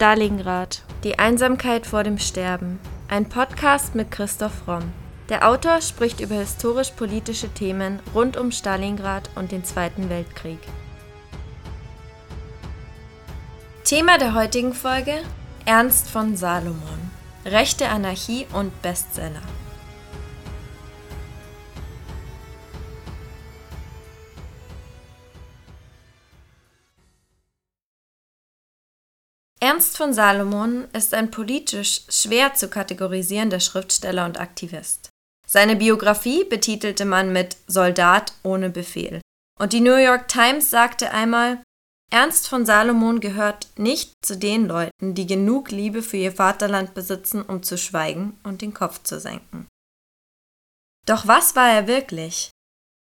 Stalingrad. Die Einsamkeit vor dem Sterben. Ein Podcast mit Christoph Romm. Der Autor spricht über historisch-politische Themen rund um Stalingrad und den Zweiten Weltkrieg. Thema der heutigen Folge: Ernst von Salomon. Rechte Anarchie und Bestseller. Ernst von Salomon ist ein politisch schwer zu kategorisierender Schriftsteller und Aktivist. Seine Biografie betitelte man mit Soldat ohne Befehl. Und die New York Times sagte einmal, Ernst von Salomon gehört nicht zu den Leuten, die genug Liebe für ihr Vaterland besitzen, um zu schweigen und den Kopf zu senken. Doch was war er wirklich?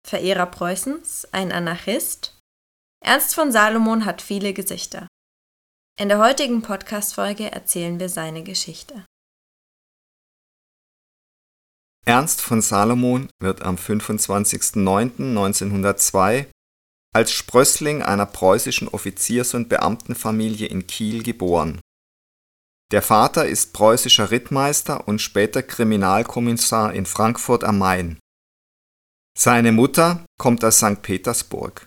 Verehrer Preußens? Ein Anarchist? Ernst von Salomon hat viele Gesichter. In der heutigen Podcast-Folge erzählen wir seine Geschichte. Ernst von Salomon wird am 25.09.1902 als Sprössling einer preußischen Offiziers- und Beamtenfamilie in Kiel geboren. Der Vater ist preußischer Rittmeister und später Kriminalkommissar in Frankfurt am Main. Seine Mutter kommt aus St. Petersburg.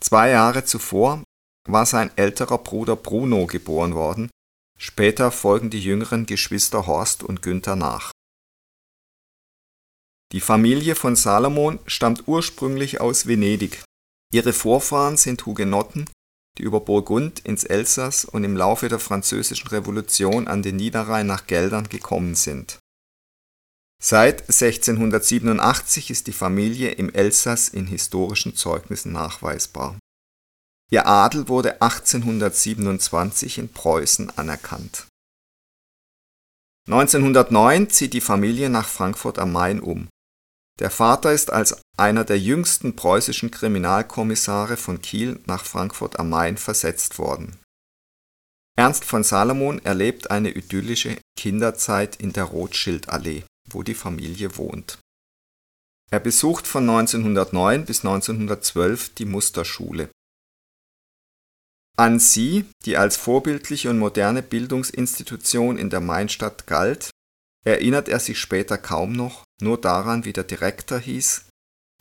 Zwei Jahre zuvor war sein älterer Bruder Bruno geboren worden, später folgen die jüngeren Geschwister Horst und Günther nach. Die Familie von Salomon stammt ursprünglich aus Venedig. Ihre Vorfahren sind Hugenotten, die über Burgund ins Elsass und im Laufe der Französischen Revolution an den Niederrhein nach Geldern gekommen sind. Seit 1687 ist die Familie im Elsass in historischen Zeugnissen nachweisbar Ihr Adel wurde 1827 in Preußen anerkannt. 1909 zieht die Familie nach Frankfurt am Main um. Der Vater ist als einer der jüngsten preußischen Kriminalkommissare von Kiel nach Frankfurt am Main versetzt worden. Ernst von Salomon erlebt eine idyllische Kinderzeit in der Rothschildallee, wo die Familie wohnt. Er besucht von 1909 bis 1912 die Musterschule an sie, die als vorbildliche und moderne Bildungsinstitution in der Mainstadt galt, erinnert er sich später kaum noch, nur daran, wie der Direktor hieß,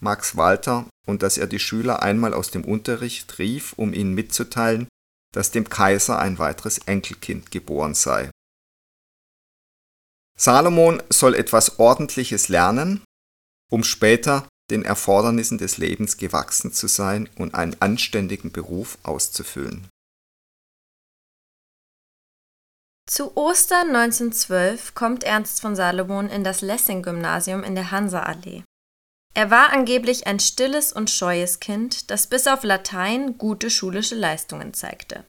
Max Walter, und dass er die Schüler einmal aus dem Unterricht rief, um ihnen mitzuteilen, dass dem Kaiser ein weiteres Enkelkind geboren sei. Salomon soll etwas Ordentliches lernen, um später den Erfordernissen des Lebens gewachsen zu sein und einen anständigen Beruf auszufüllen. Zu Ostern 1912 kommt Ernst von Salomon in das Lessing-Gymnasium in der Hansa-Allee. Er war angeblich ein stilles und scheues Kind, das bis auf Latein gute schulische Leistungen zeigte.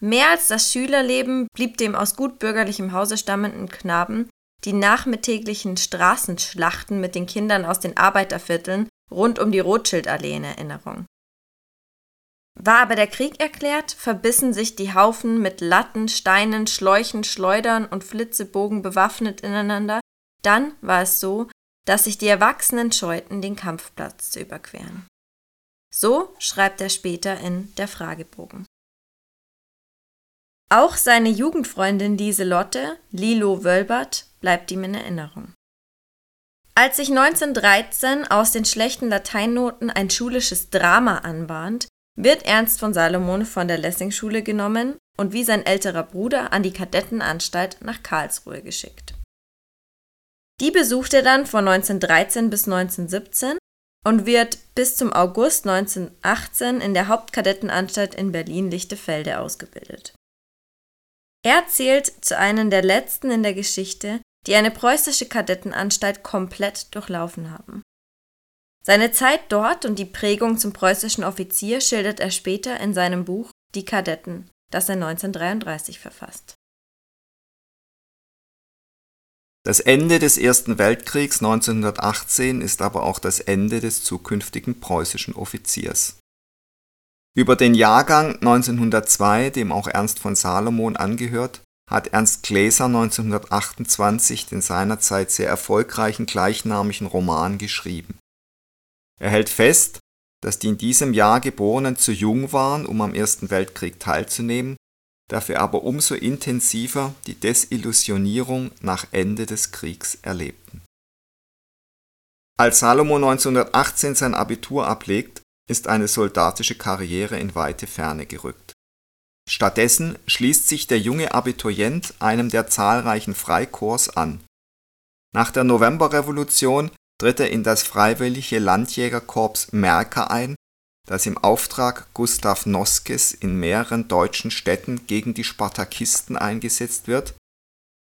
Mehr als das Schülerleben blieb dem aus gutbürgerlichem Hause stammenden Knaben die nachmittäglichen Straßenschlachten mit den Kindern aus den Arbeitervierteln rund um die Rothschildallee in Erinnerung. War aber der Krieg erklärt, verbissen sich die Haufen mit Latten, Steinen, Schläuchen, Schleudern und Flitzebogen bewaffnet ineinander, dann war es so, dass sich die Erwachsenen scheuten, den Kampfplatz zu überqueren. So schreibt er später in Der Fragebogen. Auch seine Jugendfreundin Lieselotte, Lilo Wölbert, bleibt ihm in Erinnerung. Als sich 1913 aus den schlechten Lateinnoten ein schulisches Drama anbahnt, wird Ernst von Salomon von der Lessing-Schule genommen und wie sein älterer Bruder an die Kadettenanstalt nach Karlsruhe geschickt. Die besucht er dann von 1913 bis 1917 und wird bis zum August 1918 in der Hauptkadettenanstalt in Berlin-Lichtefelde ausgebildet. Er zählt zu einem der letzten in der Geschichte, die eine preußische Kadettenanstalt komplett durchlaufen haben. Seine Zeit dort und die Prägung zum preußischen Offizier schildert er später in seinem Buch Die Kadetten, das er 1933 verfasst. Das Ende des Ersten Weltkriegs 1918 ist aber auch das Ende des zukünftigen preußischen Offiziers. Über den Jahrgang 1902, dem auch Ernst von Salomon angehört, hat Ernst Gläser 1928 den seinerzeit sehr erfolgreichen gleichnamigen Roman geschrieben. Er hält fest, dass die in diesem Jahr Geborenen zu jung waren, um am Ersten Weltkrieg teilzunehmen, dafür aber umso intensiver die Desillusionierung nach Ende des Kriegs erlebten. Als Salomon 1918 sein Abitur ablegt, ist eine soldatische Karriere in weite Ferne gerückt. Stattdessen schließt sich der junge Abiturient einem der zahlreichen Freikorps an. Nach der Novemberrevolution tritt er in das Freiwillige Landjägerkorps Märker ein das im Auftrag Gustav Noskes in mehreren deutschen Städten gegen die Spartakisten eingesetzt wird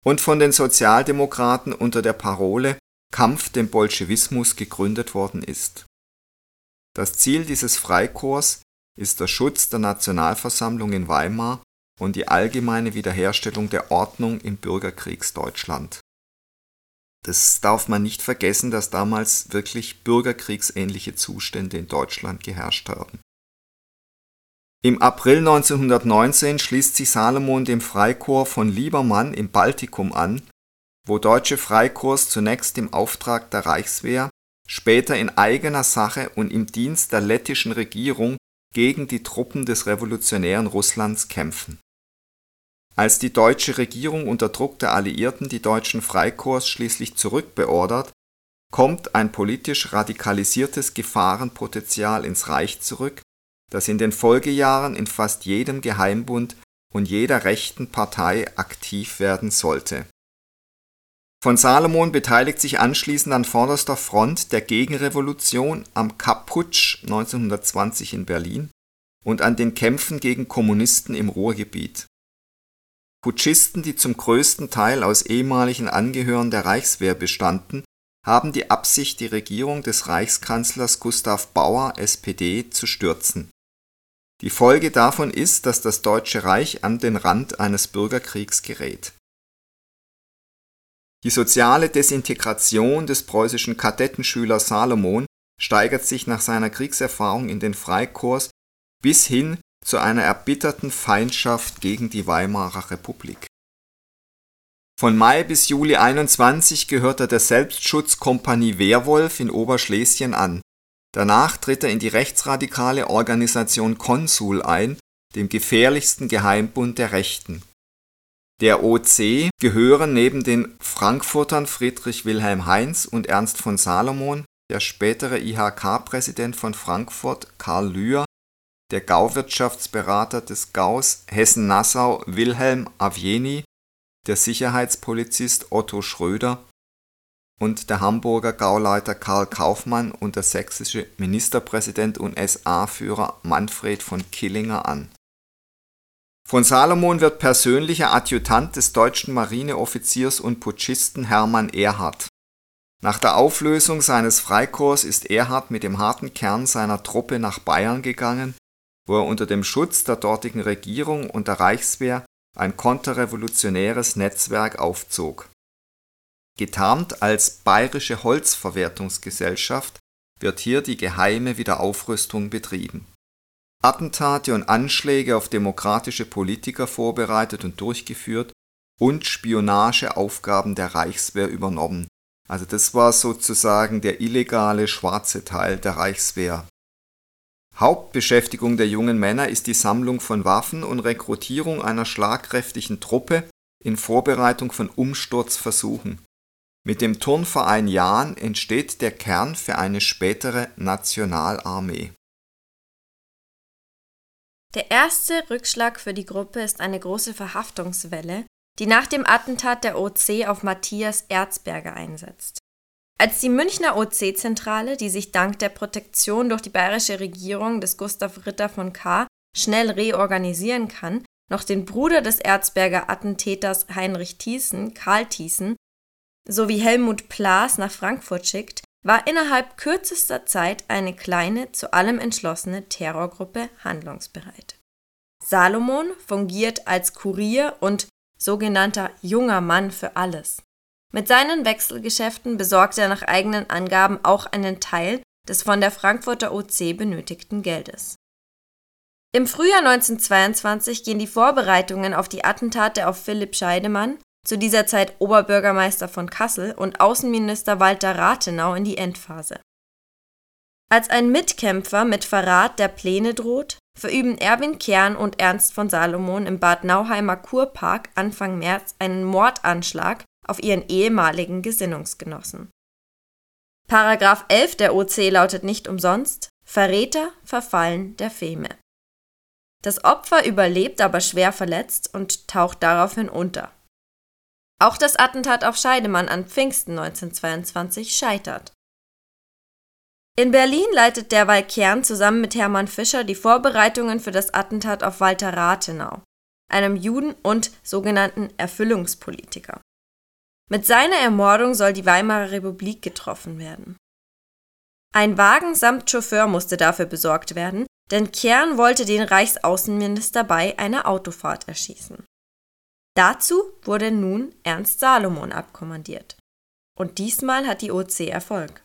und von den Sozialdemokraten unter der Parole Kampf dem Bolschewismus gegründet worden ist. Das Ziel dieses Freikorps ist der Schutz der Nationalversammlung in Weimar und die allgemeine Wiederherstellung der Ordnung im Bürgerkriegsdeutschland das darf man nicht vergessen, dass damals wirklich bürgerkriegsähnliche Zustände in Deutschland geherrscht haben. Im April 1919 schließt sich Salomon dem Freikorps von Liebermann im Baltikum an, wo deutsche Freikorps zunächst im Auftrag der Reichswehr, später in eigener Sache und im Dienst der lettischen Regierung gegen die Truppen des revolutionären Russlands kämpfen als die deutsche Regierung unter Druck der Alliierten die deutschen Freikorps schließlich zurückbeordert, kommt ein politisch radikalisiertes Gefahrenpotenzial ins Reich zurück, das in den Folgejahren in fast jedem Geheimbund und jeder rechten Partei aktiv werden sollte. Von Salomon beteiligt sich anschließend an vorderster Front der Gegenrevolution am Kapp-Putsch 1920 in Berlin und an den Kämpfen gegen Kommunisten im Ruhrgebiet Putschisten, die zum größten Teil aus ehemaligen Angehörigen der Reichswehr bestanden, haben die Absicht, die Regierung des Reichskanzlers Gustav Bauer (SPD) zu stürzen. Die Folge davon ist, dass das Deutsche Reich an den Rand eines Bürgerkriegs gerät. Die soziale Desintegration des preußischen Kadettenschülers Salomon steigert sich nach seiner Kriegserfahrung in den Freikorps bis hin zu einer erbitterten Feindschaft gegen die Weimarer Republik. Von Mai bis Juli 21 gehört er der Selbstschutzkompanie Wehrwolf in Oberschlesien an. Danach tritt er in die rechtsradikale Organisation Konsul ein, dem gefährlichsten Geheimbund der Rechten. Der OC gehören neben den Frankfurtern Friedrich Wilhelm Heinz und Ernst von Salomon, der spätere IHK-Präsident von Frankfurt Karl Lühr der Gauwirtschaftsberater des Gaus Hessen-Nassau Wilhelm Avjeni, der Sicherheitspolizist Otto Schröder und der Hamburger Gauleiter Karl Kaufmann und der sächsische Ministerpräsident und SA-Führer Manfred von Killinger an. Von Salomon wird persönlicher Adjutant des deutschen Marineoffiziers und Putschisten Hermann Erhard. Nach der Auflösung seines Freikorps ist Erhard mit dem harten Kern seiner Truppe nach Bayern gegangen wo er unter dem Schutz der dortigen Regierung und der Reichswehr ein konterrevolutionäres Netzwerk aufzog. Getarnt als Bayerische Holzverwertungsgesellschaft wird hier die geheime Wiederaufrüstung betrieben. Attentate und Anschläge auf demokratische Politiker vorbereitet und durchgeführt und Spionageaufgaben der Reichswehr übernommen. Also das war sozusagen der illegale schwarze Teil der Reichswehr Hauptbeschäftigung der jungen Männer ist die Sammlung von Waffen und Rekrutierung einer schlagkräftigen Truppe in Vorbereitung von Umsturzversuchen. Mit dem Turnverein Jahn entsteht der Kern für eine spätere Nationalarmee. Der erste Rückschlag für die Gruppe ist eine große Verhaftungswelle, die nach dem Attentat der OC auf Matthias Erzberger einsetzt als die Münchner OC-Zentrale, die sich dank der Protektion durch die bayerische Regierung des Gustav Ritter von K. schnell reorganisieren kann, noch den Bruder des Erzberger Attentäters Heinrich Thiessen, Karl Thiessen, sowie Helmut Plaas nach Frankfurt schickt, war innerhalb kürzester Zeit eine kleine, zu allem entschlossene Terrorgruppe handlungsbereit. Salomon fungiert als Kurier und sogenannter junger Mann für alles. Mit seinen Wechselgeschäften besorgt er nach eigenen Angaben auch einen Teil des von der Frankfurter OC benötigten Geldes. Im Frühjahr 1922 gehen die Vorbereitungen auf die Attentate auf Philipp Scheidemann, zu dieser Zeit Oberbürgermeister von Kassel, und Außenminister Walter Rathenau in die Endphase. Als ein Mitkämpfer mit Verrat der Pläne droht, verüben Erwin Kern und Ernst von Salomon im Bad Nauheimer Kurpark Anfang März einen Mordanschlag auf ihren ehemaligen Gesinnungsgenossen. Paragraph 11 der OC lautet nicht umsonst Verräter verfallen der Feme. Das Opfer überlebt aber schwer verletzt und taucht daraufhin unter. Auch das Attentat auf Scheidemann an Pfingsten 1922 scheitert. In Berlin leitet derweil Kern zusammen mit Hermann Fischer die Vorbereitungen für das Attentat auf Walter Rathenau, einem Juden und sogenannten Erfüllungspolitiker. Mit seiner Ermordung soll die Weimarer Republik getroffen werden. Ein Wagen samt Chauffeur musste dafür besorgt werden, denn Kern wollte den Reichsaußenminister bei einer Autofahrt erschießen. Dazu wurde nun Ernst Salomon abkommandiert. Und diesmal hat die OC Erfolg.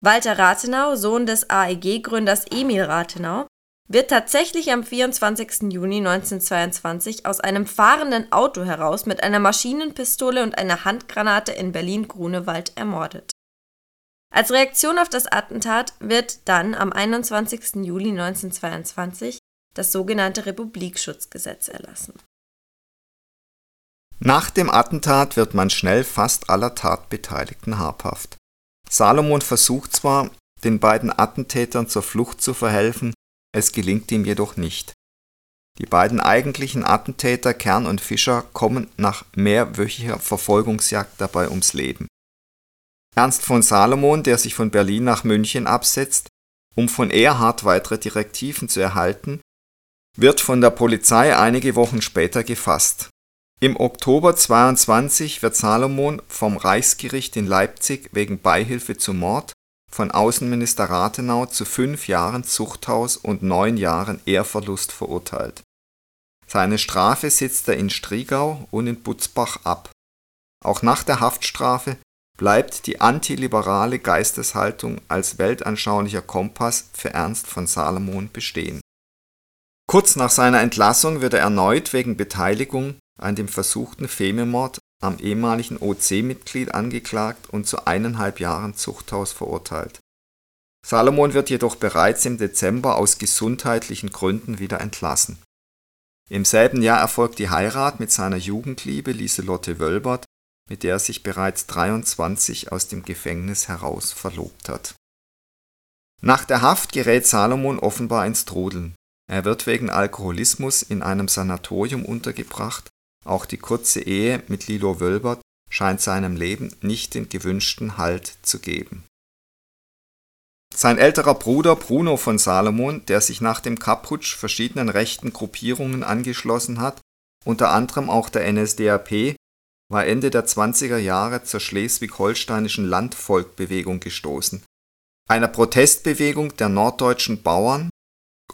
Walter Rathenau, Sohn des AEG-Gründers Emil Rathenau, wird tatsächlich am 24. Juni 1922 aus einem fahrenden Auto heraus mit einer Maschinenpistole und einer Handgranate in Berlin-Grunewald ermordet. Als Reaktion auf das Attentat wird dann am 21. Juli 1922 das sogenannte Republikschutzgesetz erlassen. Nach dem Attentat wird man schnell fast aller Tatbeteiligten habhaft. Salomon versucht zwar, den beiden Attentätern zur Flucht zu verhelfen, es gelingt ihm jedoch nicht. Die beiden eigentlichen Attentäter Kern und Fischer kommen nach mehrwöchiger Verfolgungsjagd dabei ums Leben. Ernst von Salomon, der sich von Berlin nach München absetzt, um von Erhard weitere Direktiven zu erhalten, wird von der Polizei einige Wochen später gefasst. Im Oktober 22 wird Salomon vom Reichsgericht in Leipzig wegen Beihilfe zum Mord von Außenminister Rathenau zu fünf Jahren Zuchthaus und neun Jahren Ehrverlust verurteilt. Seine Strafe sitzt er in Striegau und in Butzbach ab. Auch nach der Haftstrafe bleibt die antiliberale Geisteshaltung als weltanschaulicher Kompass für Ernst von Salomon bestehen. Kurz nach seiner Entlassung wird er erneut wegen Beteiligung an dem versuchten Fememord am ehemaligen OC-Mitglied angeklagt und zu eineinhalb Jahren Zuchthaus verurteilt. Salomon wird jedoch bereits im Dezember aus gesundheitlichen Gründen wieder entlassen. Im selben Jahr erfolgt die Heirat mit seiner Jugendliebe Lieselotte Wölbert, mit der er sich bereits 23 aus dem Gefängnis heraus verlobt hat. Nach der Haft gerät Salomon offenbar ins Trudeln. Er wird wegen Alkoholismus in einem Sanatorium untergebracht auch die kurze Ehe mit Lilo Wölbert scheint seinem Leben nicht den gewünschten Halt zu geben. Sein älterer Bruder Bruno von Salomon, der sich nach dem Kapputsch verschiedenen rechten Gruppierungen angeschlossen hat, unter anderem auch der NSDAP, war Ende der 20er Jahre zur schleswig-holsteinischen Landvolkbewegung gestoßen, einer Protestbewegung der norddeutschen Bauern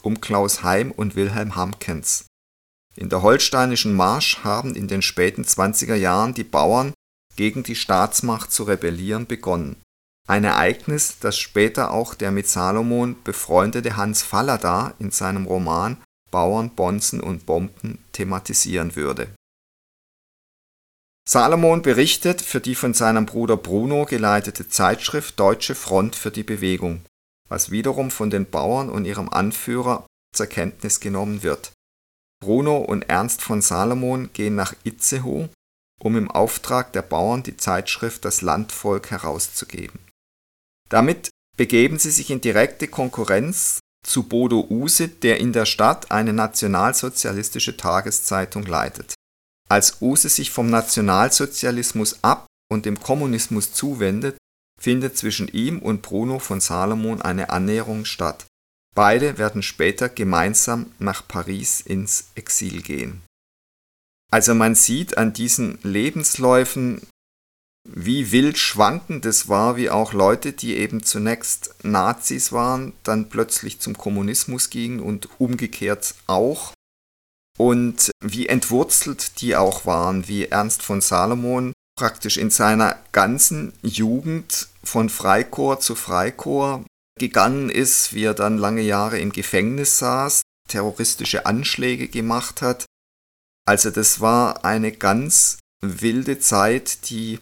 um Klaus Heim und Wilhelm Hamkens in der Holsteinischen Marsch haben in den späten 20er Jahren die Bauern gegen die Staatsmacht zu rebellieren begonnen, ein Ereignis, das später auch der mit Salomon befreundete Hans Fallada in seinem Roman Bauern, Bonzen und Bomben thematisieren würde. Salomon berichtet für die von seinem Bruder Bruno geleitete Zeitschrift Deutsche Front für die Bewegung, was wiederum von den Bauern und ihrem Anführer zur Kenntnis genommen wird Bruno und Ernst von Salomon gehen nach Itzehoe, um im Auftrag der Bauern die Zeitschrift Das Landvolk herauszugeben. Damit begeben sie sich in direkte Konkurrenz zu Bodo Use, der in der Stadt eine nationalsozialistische Tageszeitung leitet. Als Use sich vom Nationalsozialismus ab und dem Kommunismus zuwendet, findet zwischen ihm und Bruno von Salomon eine Annäherung statt Beide werden später gemeinsam nach Paris ins Exil gehen. Also man sieht an diesen Lebensläufen, wie wild schwankend es war, wie auch Leute, die eben zunächst Nazis waren, dann plötzlich zum Kommunismus gingen und umgekehrt auch. Und wie entwurzelt die auch waren, wie Ernst von Salomon praktisch in seiner ganzen Jugend von Freikorps zu Freikorps gegangen ist, wie er dann lange Jahre im Gefängnis saß, terroristische Anschläge gemacht hat. Also das war eine ganz wilde Zeit, die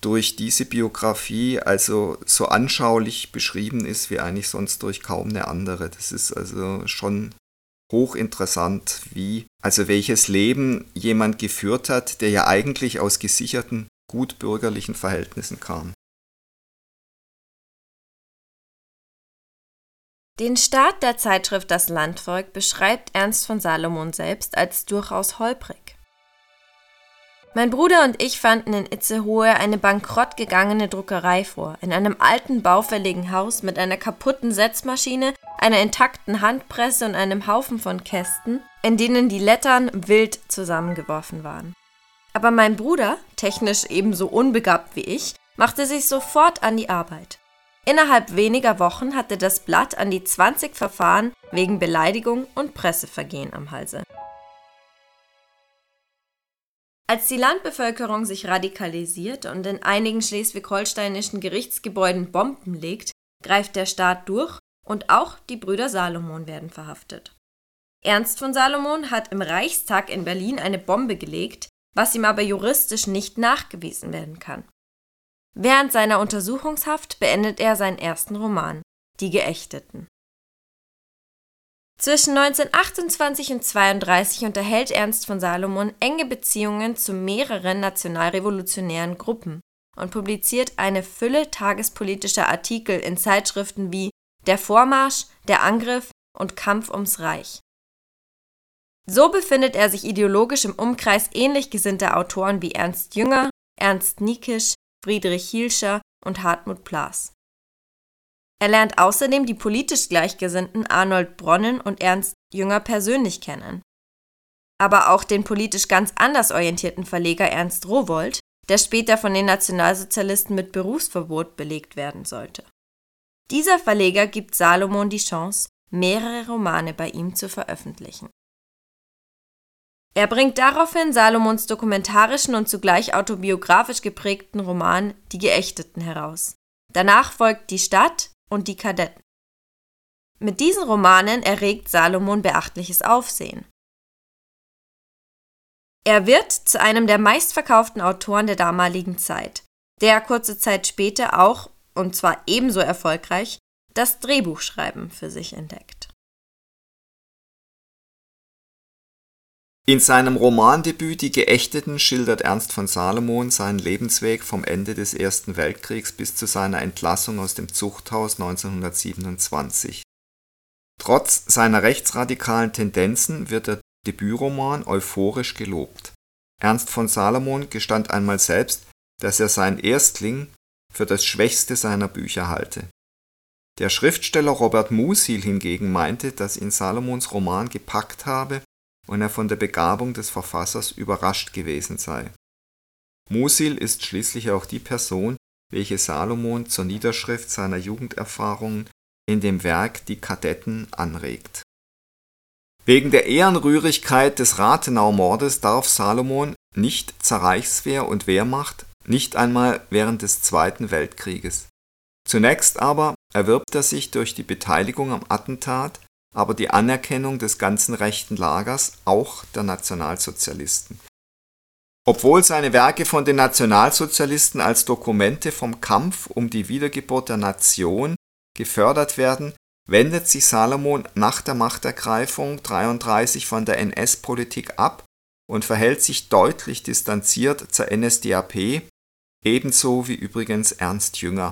durch diese Biografie also so anschaulich beschrieben ist wie eigentlich sonst durch kaum eine andere. Das ist also schon hochinteressant, wie, also welches Leben jemand geführt hat, der ja eigentlich aus gesicherten, gutbürgerlichen Verhältnissen kam. Den Start der Zeitschrift Das Landvolk beschreibt Ernst von Salomon selbst als durchaus holprig. Mein Bruder und ich fanden in Itzehoe eine bankrott gegangene Druckerei vor, in einem alten baufälligen Haus mit einer kaputten Setzmaschine, einer intakten Handpresse und einem Haufen von Kästen, in denen die Lettern wild zusammengeworfen waren. Aber mein Bruder, technisch ebenso unbegabt wie ich, machte sich sofort an die Arbeit. Innerhalb weniger Wochen hatte das Blatt an die 20 Verfahren wegen Beleidigung und Pressevergehen am Halse. Als die Landbevölkerung sich radikalisiert und in einigen schleswig-holsteinischen Gerichtsgebäuden Bomben legt, greift der Staat durch und auch die Brüder Salomon werden verhaftet. Ernst von Salomon hat im Reichstag in Berlin eine Bombe gelegt, was ihm aber juristisch nicht nachgewiesen werden kann. Während seiner Untersuchungshaft beendet er seinen ersten Roman, Die Geächteten. Zwischen 1928 und 32 unterhält Ernst von Salomon enge Beziehungen zu mehreren nationalrevolutionären Gruppen und publiziert eine Fülle tagespolitischer Artikel in Zeitschriften wie Der Vormarsch, Der Angriff und Kampf ums Reich. So befindet er sich ideologisch im Umkreis ähnlich gesinnter Autoren wie Ernst Jünger, Ernst Niekisch, Friedrich Hielscher und Hartmut Plaß. Er lernt außerdem die politisch Gleichgesinnten Arnold Bronnen und Ernst Jünger persönlich kennen. Aber auch den politisch ganz anders orientierten Verleger Ernst Rowold, der später von den Nationalsozialisten mit Berufsverbot belegt werden sollte. Dieser Verleger gibt Salomon die Chance, mehrere Romane bei ihm zu veröffentlichen. Er bringt daraufhin Salomons dokumentarischen und zugleich autobiografisch geprägten Roman Die Geächteten heraus. Danach folgt Die Stadt, und die Kadetten. Mit diesen Romanen erregt Salomon beachtliches Aufsehen. Er wird zu einem der meistverkauften Autoren der damaligen Zeit, der kurze Zeit später auch, und zwar ebenso erfolgreich, das Drehbuchschreiben für sich entdeckt. In seinem Romandebüt Die Geächteten schildert Ernst von Salomon seinen Lebensweg vom Ende des Ersten Weltkriegs bis zu seiner Entlassung aus dem Zuchthaus 1927. Trotz seiner rechtsradikalen Tendenzen wird der Debütroman euphorisch gelobt. Ernst von Salomon gestand einmal selbst, dass er seinen Erstling für das schwächste seiner Bücher halte. Der Schriftsteller Robert Musil hingegen meinte, dass ihn Salomons Roman gepackt habe und er von der Begabung des Verfassers überrascht gewesen sei. Musil ist schließlich auch die Person, welche Salomon zur Niederschrift seiner Jugenderfahrungen in dem Werk Die Kadetten anregt. Wegen der Ehrenrührigkeit des Rathenau-Mordes darf Salomon nicht zur Reichswehr und Wehrmacht, nicht einmal während des Zweiten Weltkrieges. Zunächst aber erwirbt er sich durch die Beteiligung am Attentat aber die Anerkennung des ganzen rechten Lagers, auch der Nationalsozialisten. Obwohl seine Werke von den Nationalsozialisten als Dokumente vom Kampf um die Wiedergeburt der Nation gefördert werden, wendet sich Salomon nach der Machtergreifung 33 von der NS-Politik ab und verhält sich deutlich distanziert zur NSDAP, ebenso wie übrigens Ernst Jünger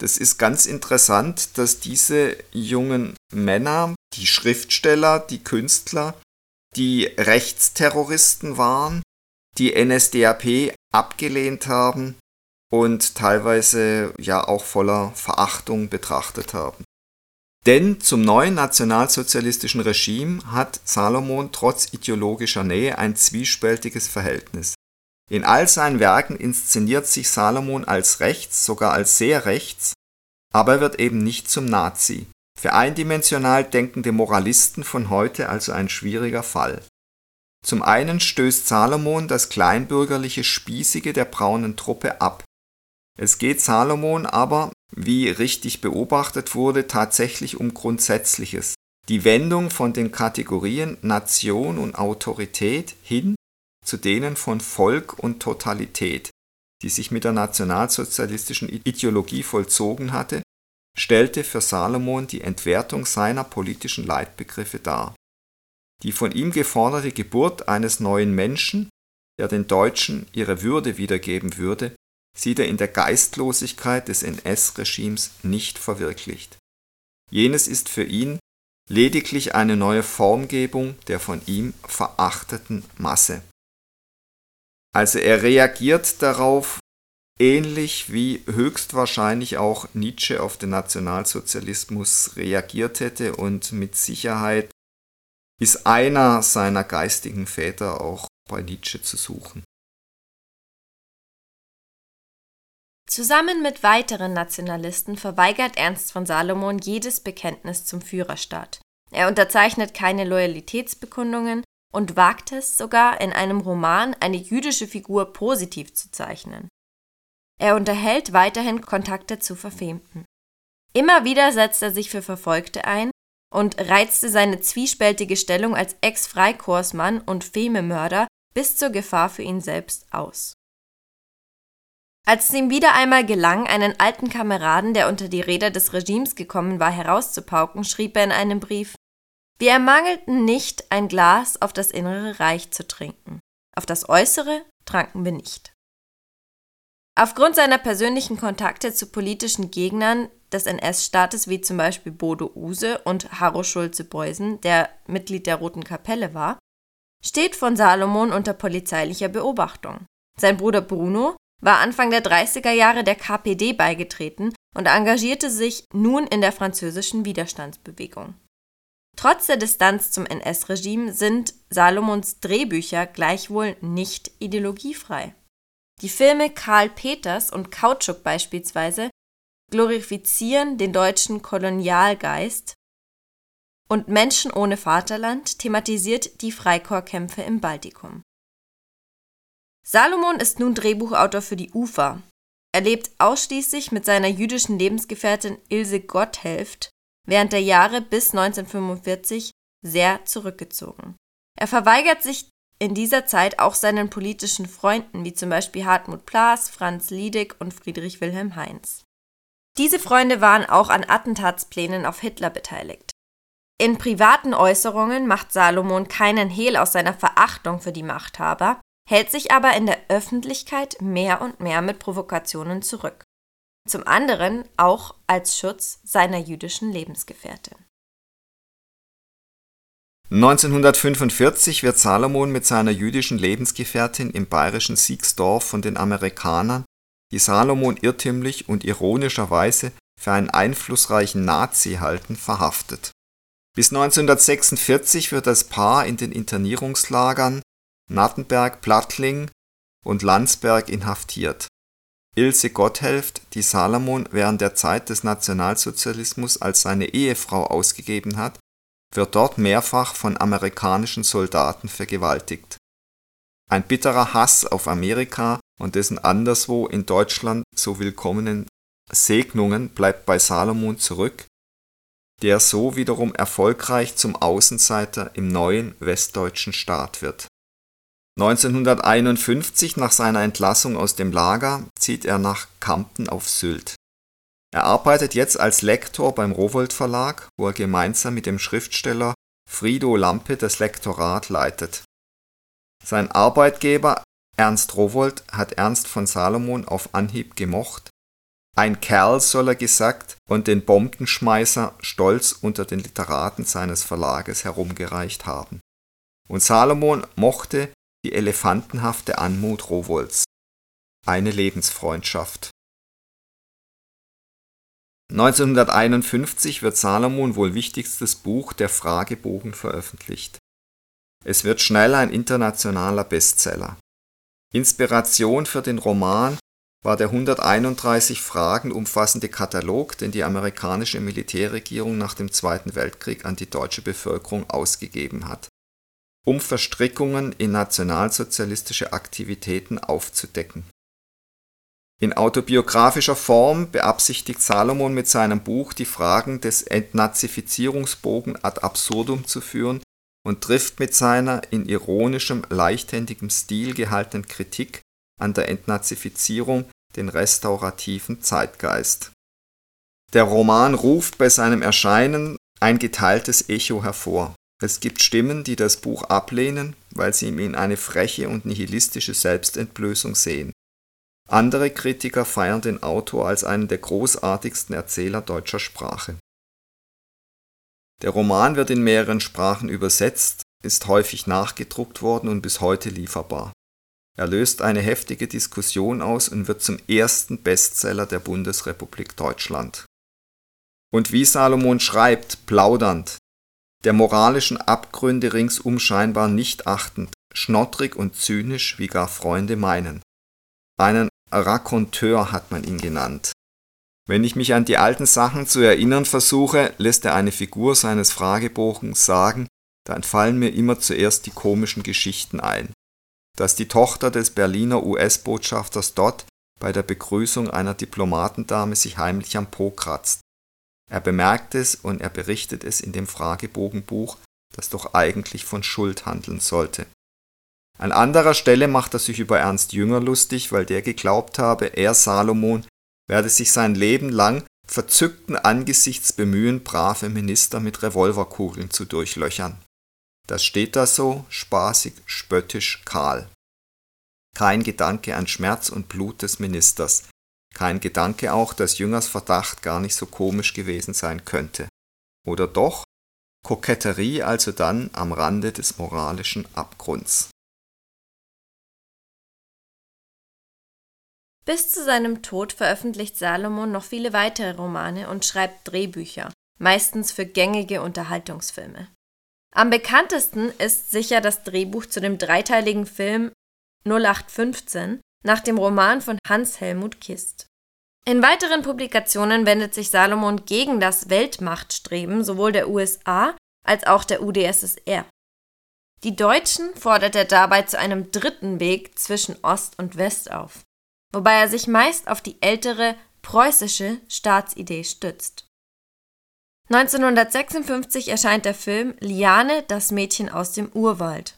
das ist ganz interessant, dass diese jungen Männer, die Schriftsteller, die Künstler, die Rechtsterroristen waren, die NSDAP abgelehnt haben und teilweise ja auch voller Verachtung betrachtet haben. Denn zum neuen nationalsozialistischen Regime hat Salomon trotz ideologischer Nähe ein zwiespältiges Verhältnis. In all seinen Werken inszeniert sich Salomon als rechts, sogar als sehr rechts, aber er wird eben nicht zum Nazi. Für eindimensional denkende Moralisten von heute also ein schwieriger Fall. Zum einen stößt Salomon das kleinbürgerliche Spießige der braunen Truppe ab. Es geht Salomon aber, wie richtig beobachtet wurde, tatsächlich um Grundsätzliches. Die Wendung von den Kategorien Nation und Autorität hin zu denen von Volk und Totalität, die sich mit der nationalsozialistischen Ideologie vollzogen hatte, stellte für Salomon die Entwertung seiner politischen Leitbegriffe dar. Die von ihm geforderte Geburt eines neuen Menschen, der den Deutschen ihre Würde wiedergeben würde, sieht er in der Geistlosigkeit des NS-Regimes nicht verwirklicht. Jenes ist für ihn lediglich eine neue Formgebung der von ihm verachteten Masse. Also er reagiert darauf ähnlich wie höchstwahrscheinlich auch Nietzsche auf den Nationalsozialismus reagiert hätte und mit Sicherheit ist einer seiner geistigen Väter auch bei Nietzsche zu suchen. Zusammen mit weiteren Nationalisten verweigert Ernst von Salomon jedes Bekenntnis zum Führerstaat. Er unterzeichnet keine Loyalitätsbekundungen und wagt es sogar in einem Roman eine jüdische Figur positiv zu zeichnen. Er unterhält weiterhin Kontakte zu Verfemten. Immer wieder setzt er sich für Verfolgte ein und reizte seine zwiespältige Stellung als Ex-Freikorpsmann und Fememörder bis zur Gefahr für ihn selbst aus. Als es ihm wieder einmal gelang, einen alten Kameraden, der unter die Räder des Regimes gekommen war, herauszupauken, schrieb er in einem Brief Wir ermangelten nicht, ein Glas auf das innere Reich zu trinken. Auf das äußere tranken wir nicht. Aufgrund seiner persönlichen Kontakte zu politischen Gegnern des NS-Staates wie zum Beispiel Bodo Use und Harro Schulze-Beusen, der Mitglied der Roten Kapelle war, steht von Salomon unter polizeilicher Beobachtung. Sein Bruder Bruno war Anfang der 30er Jahre der KPD beigetreten und engagierte sich nun in der französischen Widerstandsbewegung. Trotz der Distanz zum NS-Regime sind Salomons Drehbücher gleichwohl nicht ideologiefrei. Die Filme Karl Peters und Kautschuk beispielsweise glorifizieren den deutschen Kolonialgeist und Menschen ohne Vaterland thematisiert die Freikorpskämpfe im Baltikum. Salomon ist nun Drehbuchautor für die UFA. Er lebt ausschließlich mit seiner jüdischen Lebensgefährtin Ilse Gotthelft während der Jahre bis 1945 sehr zurückgezogen. Er verweigert sich in dieser Zeit auch seinen politischen Freunden, wie zum Beispiel Hartmut Plaas, Franz Liedig und Friedrich Wilhelm Heinz. Diese Freunde waren auch an Attentatsplänen auf Hitler beteiligt. In privaten Äußerungen macht Salomon keinen Hehl aus seiner Verachtung für die Machthaber, hält sich aber in der Öffentlichkeit mehr und mehr mit Provokationen zurück. Zum anderen auch als Schutz seiner jüdischen Lebensgefährtin. 1945 wird Salomon mit seiner jüdischen Lebensgefährtin im bayerischen Siegsdorf von den Amerikanern, die Salomon irrtümlich und ironischerweise für einen einflussreichen Nazi halten, verhaftet. Bis 1946 wird das Paar in den Internierungslagern Nattenberg, Plattling und Landsberg inhaftiert. Ilse Gotthelft, die Salomon während der Zeit des Nationalsozialismus als seine Ehefrau ausgegeben hat, wird dort mehrfach von amerikanischen Soldaten vergewaltigt. Ein bitterer Hass auf Amerika und dessen anderswo in Deutschland so willkommenen Segnungen bleibt bei Salomon zurück, der so wiederum erfolgreich zum Außenseiter im neuen westdeutschen Staat wird. 1951, nach seiner Entlassung aus dem Lager, zieht er nach Kampen auf Sylt. Er arbeitet jetzt als Lektor beim Rowohlt Verlag, wo er gemeinsam mit dem Schriftsteller Frido Lampe das Lektorat leitet. Sein Arbeitgeber Ernst Rowohlt hat Ernst von Salomon auf Anhieb gemocht. Ein Kerl, soll er gesagt, und den Bombenschmeißer stolz unter den Literaten seines Verlages herumgereicht haben. Und Salomon mochte die elefantenhafte Anmut Rowohls. Eine Lebensfreundschaft. 1951 wird Salomon wohl wichtigstes Buch Der Fragebogen veröffentlicht. Es wird schnell ein internationaler Bestseller. Inspiration für den Roman war der 131 Fragen umfassende Katalog, den die amerikanische Militärregierung nach dem Zweiten Weltkrieg an die deutsche Bevölkerung ausgegeben hat, um Verstrickungen in nationalsozialistische Aktivitäten aufzudecken in autobiografischer Form beabsichtigt Salomon mit seinem Buch die Fragen des Entnazifizierungsbogen ad absurdum zu führen und trifft mit seiner in ironischem, leichthändigem Stil gehaltenen Kritik an der Entnazifizierung den restaurativen Zeitgeist. Der Roman ruft bei seinem Erscheinen ein geteiltes Echo hervor. Es gibt Stimmen, die das Buch ablehnen, weil sie in eine freche und nihilistische Selbstentblößung sehen. Andere Kritiker feiern den Autor als einen der großartigsten Erzähler deutscher Sprache. Der Roman wird in mehreren Sprachen übersetzt, ist häufig nachgedruckt worden und bis heute lieferbar. Er löst eine heftige Diskussion aus und wird zum ersten Bestseller der Bundesrepublik Deutschland. Und wie Salomon schreibt, plaudernd, der moralischen Abgründe ringsum scheinbar nicht achtend, schnottrig und zynisch, wie gar Freunde meinen. Einen Raconteur hat man ihn genannt. Wenn ich mich an die alten Sachen zu erinnern versuche, lässt er eine Figur seines Fragebogens sagen, dann fallen mir immer zuerst die komischen Geschichten ein. Dass die Tochter des Berliner US-Botschafters dort bei der Begrüßung einer Diplomatendame sich heimlich am Po kratzt. Er bemerkt es und er berichtet es in dem Fragebogenbuch, das doch eigentlich von Schuld handeln sollte. An anderer Stelle macht er sich über Ernst Jünger lustig, weil der geglaubt habe, er Salomon werde sich sein Leben lang verzückten Angesichts bemühen, brave Minister mit Revolverkugeln zu durchlöchern. Das steht da so, spaßig, spöttisch, kahl. Kein Gedanke an Schmerz und Blut des Ministers, kein Gedanke auch, dass Jüngers Verdacht gar nicht so komisch gewesen sein könnte. Oder doch? Koketterie also dann am Rande des moralischen Abgrunds. Bis zu seinem Tod veröffentlicht Salomon noch viele weitere Romane und schreibt Drehbücher, meistens für gängige Unterhaltungsfilme. Am bekanntesten ist sicher das Drehbuch zu dem dreiteiligen Film 0815 nach dem Roman von Hans Helmut Kist. In weiteren Publikationen wendet sich Salomon gegen das Weltmachtstreben sowohl der USA als auch der UdSSR. Die Deutschen fordert er dabei zu einem dritten Weg zwischen Ost und West auf wobei er sich meist auf die ältere preußische Staatsidee stützt. 1956 erscheint der Film Liane, das Mädchen aus dem Urwald.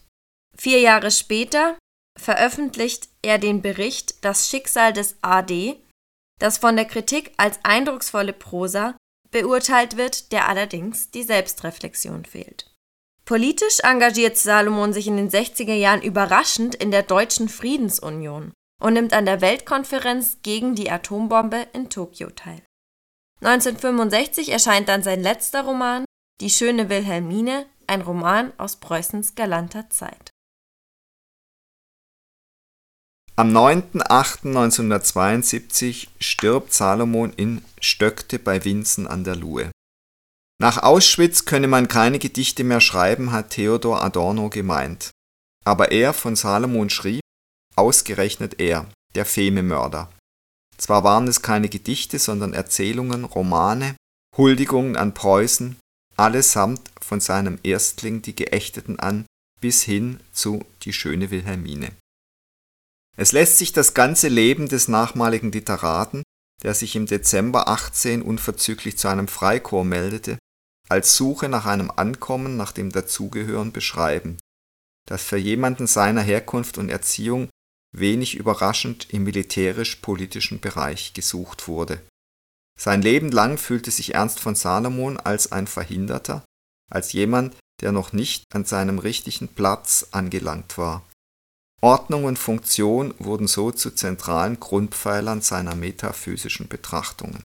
Vier Jahre später veröffentlicht er den Bericht Das Schicksal des AD, das von der Kritik als eindrucksvolle Prosa beurteilt wird, der allerdings die Selbstreflexion fehlt. Politisch engagiert Salomon sich in den 60er Jahren überraschend in der Deutschen Friedensunion und nimmt an der Weltkonferenz gegen die Atombombe in Tokio teil. 1965 erscheint dann sein letzter Roman Die schöne Wilhelmine, ein Roman aus Preußens galanter Zeit. Am 9.8.1972 stirbt Salomon in Stöckte bei Winsen an der Luhe. Nach Auschwitz könne man keine Gedichte mehr schreiben, hat Theodor Adorno gemeint. Aber er von Salomon schrieb, Ausgerechnet er, der Fememörder. Zwar waren es keine Gedichte, sondern Erzählungen, Romane, Huldigungen an Preußen, allesamt von seinem Erstling die Geächteten an bis hin zu Die schöne Wilhelmine. Es lässt sich das ganze Leben des nachmaligen Literaten, der sich im Dezember 18 unverzüglich zu einem Freikorps meldete, als Suche nach einem Ankommen, nach dem Dazugehören beschreiben, das für jemanden seiner Herkunft und Erziehung wenig überraschend im militärisch-politischen Bereich gesucht wurde. Sein Leben lang fühlte sich Ernst von Salomon als ein Verhinderter, als jemand, der noch nicht an seinem richtigen Platz angelangt war. Ordnung und Funktion wurden so zu zentralen Grundpfeilern seiner metaphysischen Betrachtungen.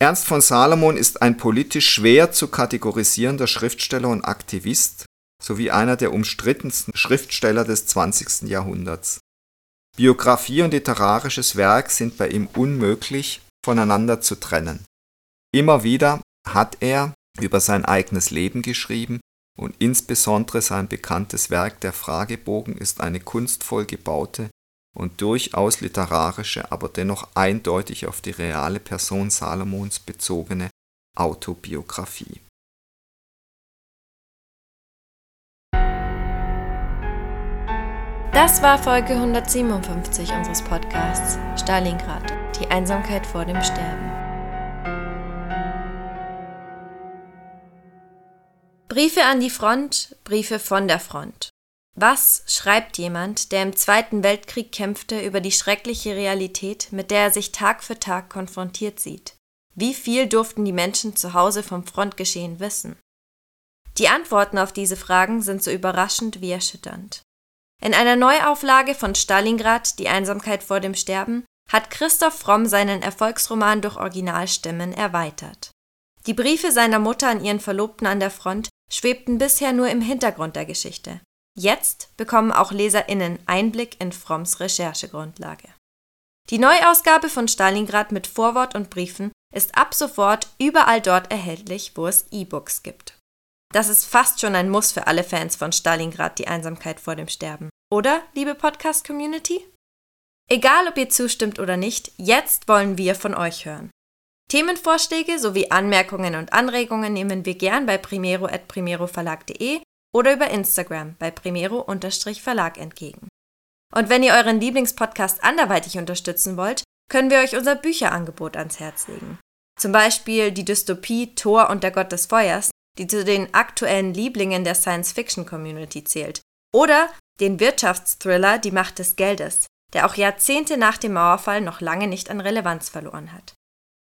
Ernst von Salomon ist ein politisch schwer zu kategorisierender Schriftsteller und Aktivist sowie einer der umstrittensten Schriftsteller des 20. Jahrhunderts. Biografie und literarisches Werk sind bei ihm unmöglich voneinander zu trennen. Immer wieder hat er über sein eigenes Leben geschrieben und insbesondere sein bekanntes Werk Der Fragebogen ist eine kunstvoll gebaute und durchaus literarische, aber dennoch eindeutig auf die reale Person Salomons bezogene Autobiografie Das war Folge 157 unseres Podcasts Stalingrad, die Einsamkeit vor dem Sterben. Briefe an die Front, Briefe von der Front. Was schreibt jemand, der im Zweiten Weltkrieg kämpfte, über die schreckliche Realität, mit der er sich Tag für Tag konfrontiert sieht? Wie viel durften die Menschen zu Hause vom Frontgeschehen wissen? Die Antworten auf diese Fragen sind so überraschend wie erschütternd. In einer Neuauflage von Stalingrad, Die Einsamkeit vor dem Sterben, hat Christoph Fromm seinen Erfolgsroman durch Originalstimmen erweitert. Die Briefe seiner Mutter an ihren Verlobten an der Front schwebten bisher nur im Hintergrund der Geschichte. Jetzt bekommen auch LeserInnen Einblick in Fromms Recherchegrundlage. Die Neuausgabe von Stalingrad mit Vorwort und Briefen ist ab sofort überall dort erhältlich, wo es E-Books gibt. Das ist fast schon ein Muss für alle Fans von Stalingrad, die Einsamkeit vor dem Sterben. Oder, liebe Podcast-Community? Egal, ob ihr zustimmt oder nicht, jetzt wollen wir von euch hören. Themenvorschläge sowie Anmerkungen und Anregungen nehmen wir gern bei primero.primeroverlag.de oder über Instagram bei primero-verlag entgegen. Und wenn ihr euren Lieblingspodcast anderweitig unterstützen wollt, können wir euch unser Bücherangebot ans Herz legen. Zum Beispiel die Dystopie Thor und der Gott des Feuers, die zu den aktuellen Lieblingen der Science-Fiction-Community zählt. Oder den Wirtschaftsthriller Die Macht des Geldes, der auch Jahrzehnte nach dem Mauerfall noch lange nicht an Relevanz verloren hat.